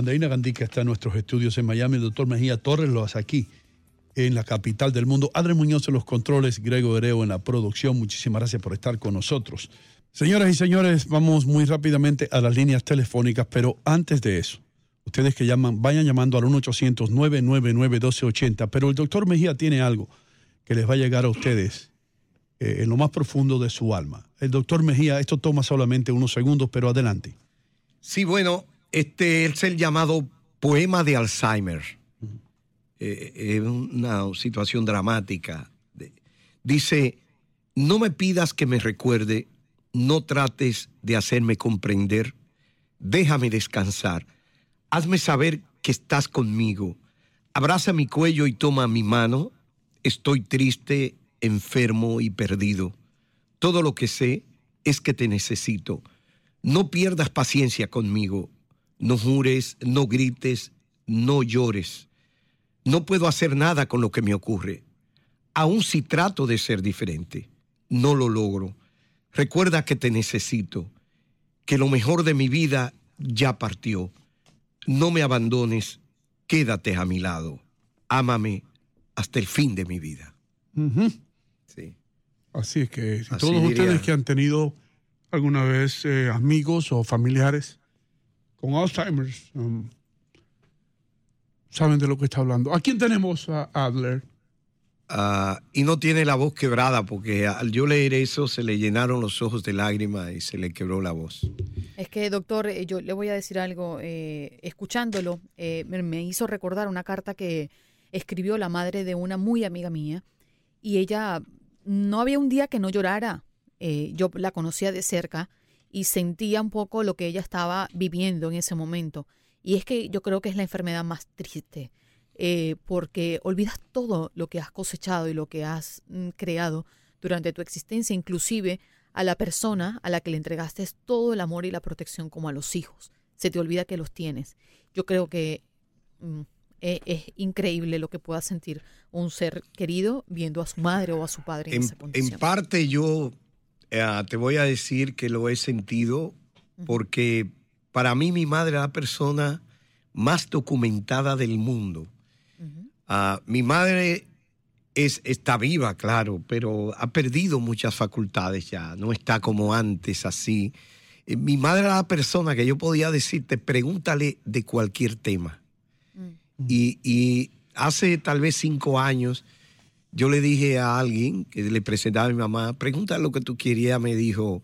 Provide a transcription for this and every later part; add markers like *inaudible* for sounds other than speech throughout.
Andreina Gandica está en nuestros estudios en Miami, el doctor Mejía Torres lo hace aquí, en la capital del mundo. Adri Muñoz en los controles, Grego Hereo en la producción. Muchísimas gracias por estar con nosotros. Señoras y señores, vamos muy rápidamente a las líneas telefónicas, pero antes de eso, ustedes que llaman, vayan llamando al 1-800-999-1280, pero el doctor Mejía tiene algo que les va a llegar a ustedes eh, en lo más profundo de su alma. El doctor Mejía, esto toma solamente unos segundos, pero adelante. Sí, bueno, este es el llamado poema de Alzheimer. Eh, Es una situación dramática. Dice, no me pidas que me recuerde, no trates de hacerme comprender, déjame descansar, hazme saber que estás conmigo, abraza mi cuello y toma mi mano, estoy triste, enfermo y perdido. Todo lo que sé es que te necesito. No pierdas paciencia conmigo. No jures, no grites, no llores. No puedo hacer nada con lo que me ocurre. Aun si trato de ser diferente, no lo logro. Recuerda que te necesito, que lo mejor de mi vida ya partió. No me abandones, quédate a mi lado. Ámame hasta el fin de mi vida. Sí. Así es que si Así todos diría. ustedes que han tenido alguna vez eh, amigos o familiares con Alzheimer um, saben de lo que está hablando. ¿A quién tenemos a Adler? Ah, y no tiene la voz quebrada porque al yo leer eso se le llenaron los ojos de lágrimas y se le quebró la voz. Es que, doctor, eh, yo le voy a decir algo. eh, escuchándolo, eh, me, me hizo recordar una carta que escribió la madre de una muy amiga mía y ella no había un día que no llorara. Eh, yo la conocía de cerca y sentía un poco lo que ella estaba viviendo en ese momento. Y es que yo creo que es la enfermedad más triste, eh, porque olvidas todo lo que has cosechado y lo que has mm, creado durante tu existencia, inclusive a la persona a la que le entregaste todo el amor y la protección como a los hijos. Se te olvida que los tienes. Yo creo que mm, e- es, increíble lo que pueda sentir un ser querido viendo a su madre o a su padre en, En, esa condición. en parte yo eh, te voy a decir que lo he sentido porque para mí mi madre era la persona más documentada del mundo. Ah, mi madre es, está viva, claro, pero ha perdido muchas facultades ya, no está como antes así. Eh, Mi madre era la persona que yo podía decirte, pregúntale de cualquier tema. Y, y hace tal vez cinco años, yo le dije a alguien que le presentaba a mi mamá, pregúntale lo que tú querías, me dijo,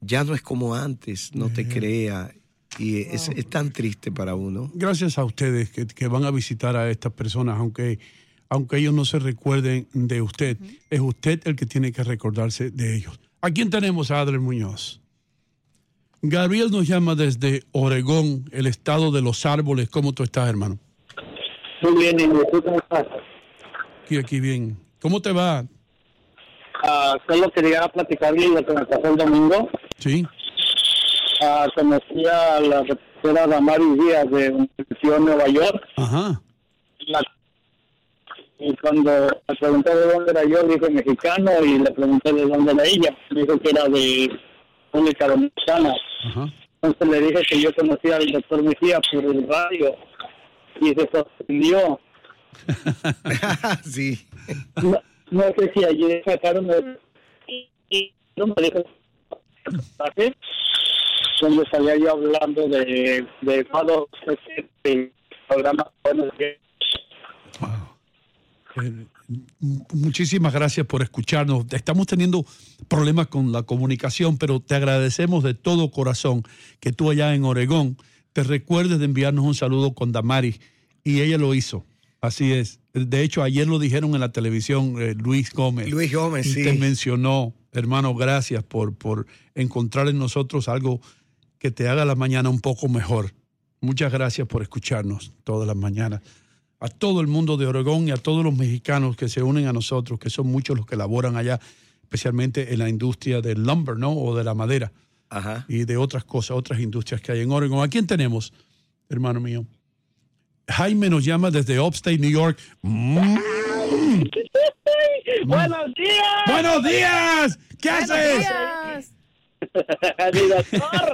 ya no es como antes, no te crea. Y es, es tan triste para uno. Gracias a ustedes que, que van a visitar a estas personas, aunque, aunque ellos no se recuerden de usted, es usted el que tiene que recordarse de ellos. ¿A quién tenemos a Adler Muñoz? Gabriel nos llama desde Oregón, el estado de los árboles. ¿Cómo tú estás, hermano? Muy bien, ¿y tú cómo estás? Aquí, aquí bien. ¿Cómo te va? Ah, solo quería platicarle lo que me pasó el domingo. Sí. Ah, conocí a la reportera Damaris Díaz de Universidad de Nueva York. Ajá. La- y cuando me pregunté de dónde era yo, dije mexicano, y le pregunté de dónde era ella. Dijo que era de República Dominicana. Ajá. Entonces le dije que yo conocía al doctor Mejía por el radio. Y se sorprendió. *laughs* sí. No, no sé si ayer sacaron el... y- No me salía yo hablando de, de cuando programa. Eh, Muchísimas gracias por escucharnos. Estamos teniendo problemas con la comunicación, pero te agradecemos de todo corazón que tú allá en Oregón te recuerdes de enviarnos un saludo con Damaris y ella lo hizo. Así es. De hecho, ayer lo dijeron en la televisión eh, Luis Gómez. Luis Gómez, sí. Te mencionó, hermano, gracias por, por encontrar en nosotros algo que te haga la mañana un poco mejor. Muchas gracias por escucharnos todas las mañanas. A todo el mundo de Oregón y a todos los mexicanos que se unen a nosotros, que son muchos los que laboran allá, especialmente en la industria del lumber, ¿no? O de la madera Ajá. y de otras cosas, otras industrias que hay en Oregón. ¿A quién tenemos, hermano mío? Jaime nos llama desde Upstate, New York. Mm. *laughs* ¡Buenos días! ¡Buenos días! ¿Qué Buenos haces? días. *laughs* Mi doctor,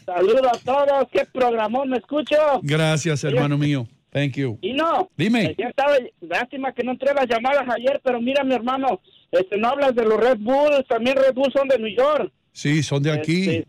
*laughs* saludo a todos. ¿Qué programón me escucho? Gracias, hermano mío. Thank you. Y no, Dime. ya estaba, lástima que no entré las llamadas ayer, pero mira, mi hermano, este, no hablas de los Red Bulls, también Red Bulls son de New York. Sí, son de aquí. Este,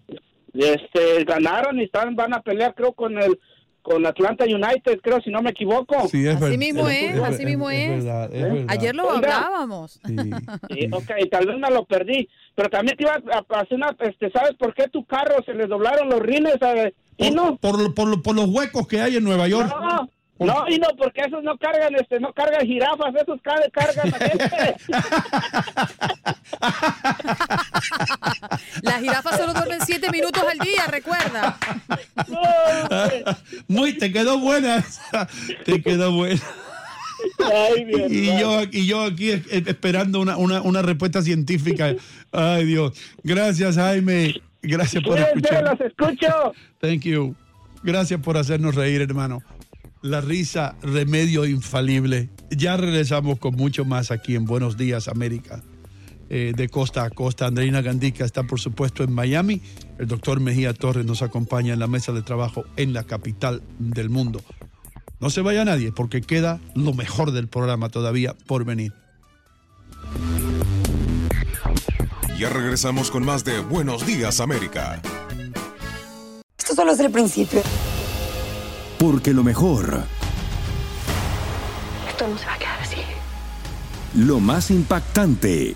este, ganaron y están, van a pelear, creo, con el con Atlanta United, creo, si no me equivoco. Sí, es Así mismo es- es, así mismo es. verdad, es verdad. Ayer lo Oiga. hablábamos. Sí. *laughs* Sí, ok, tal vez me lo perdí, pero también te iba a hacer una, este, ¿sabes por qué tu carro se le doblaron los rines? eh? Y no, Por, por, por, por los huecos que hay en Nueva York. no, no, y no, porque esos no cargan, este, no cargan jirafas, esos car- cargan a gente. *laughs* Las jirafas solo duermen siete minutos al día, recuerda. *laughs* Muy, te quedó buena. esa. te quedó buena. Ay, *laughs* Y yo, y yo aquí es- es- esperando una, una, una respuesta científica. Ay, Dios. Gracias, Jaime. Gracias por escuchar. los escucho. Thank you. Gracias por hacernos reír, hermano. La risa, remedio infalible. Ya regresamos con mucho más aquí en Buenos Días, América. Eh, de costa a costa. Andreina Gandica está, por supuesto, en Miami. El doctor Mejía Torres nos acompaña en la mesa de trabajo en la capital del mundo. No se vaya nadie porque queda lo mejor del programa todavía por venir. Ya regresamos con más de Buenos Días América. Esto solo es el principio. Porque lo mejor, Esto no se va a quedar así. lo más impactante,